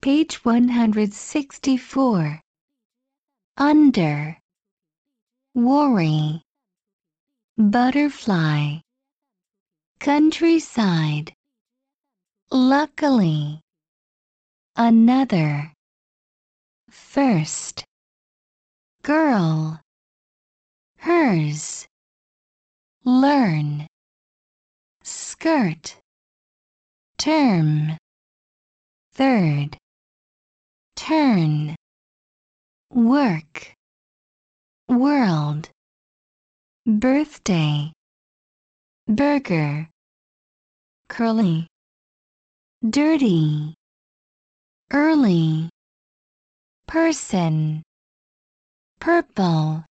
Page 164. Under. Worry. Butterfly. Countryside. Luckily. Another. First. Girl. Hers. Learn. Skirt. Term. Third. Turn. Work. World. Birthday. Burger. Curly. Dirty. Early. Person. Purple.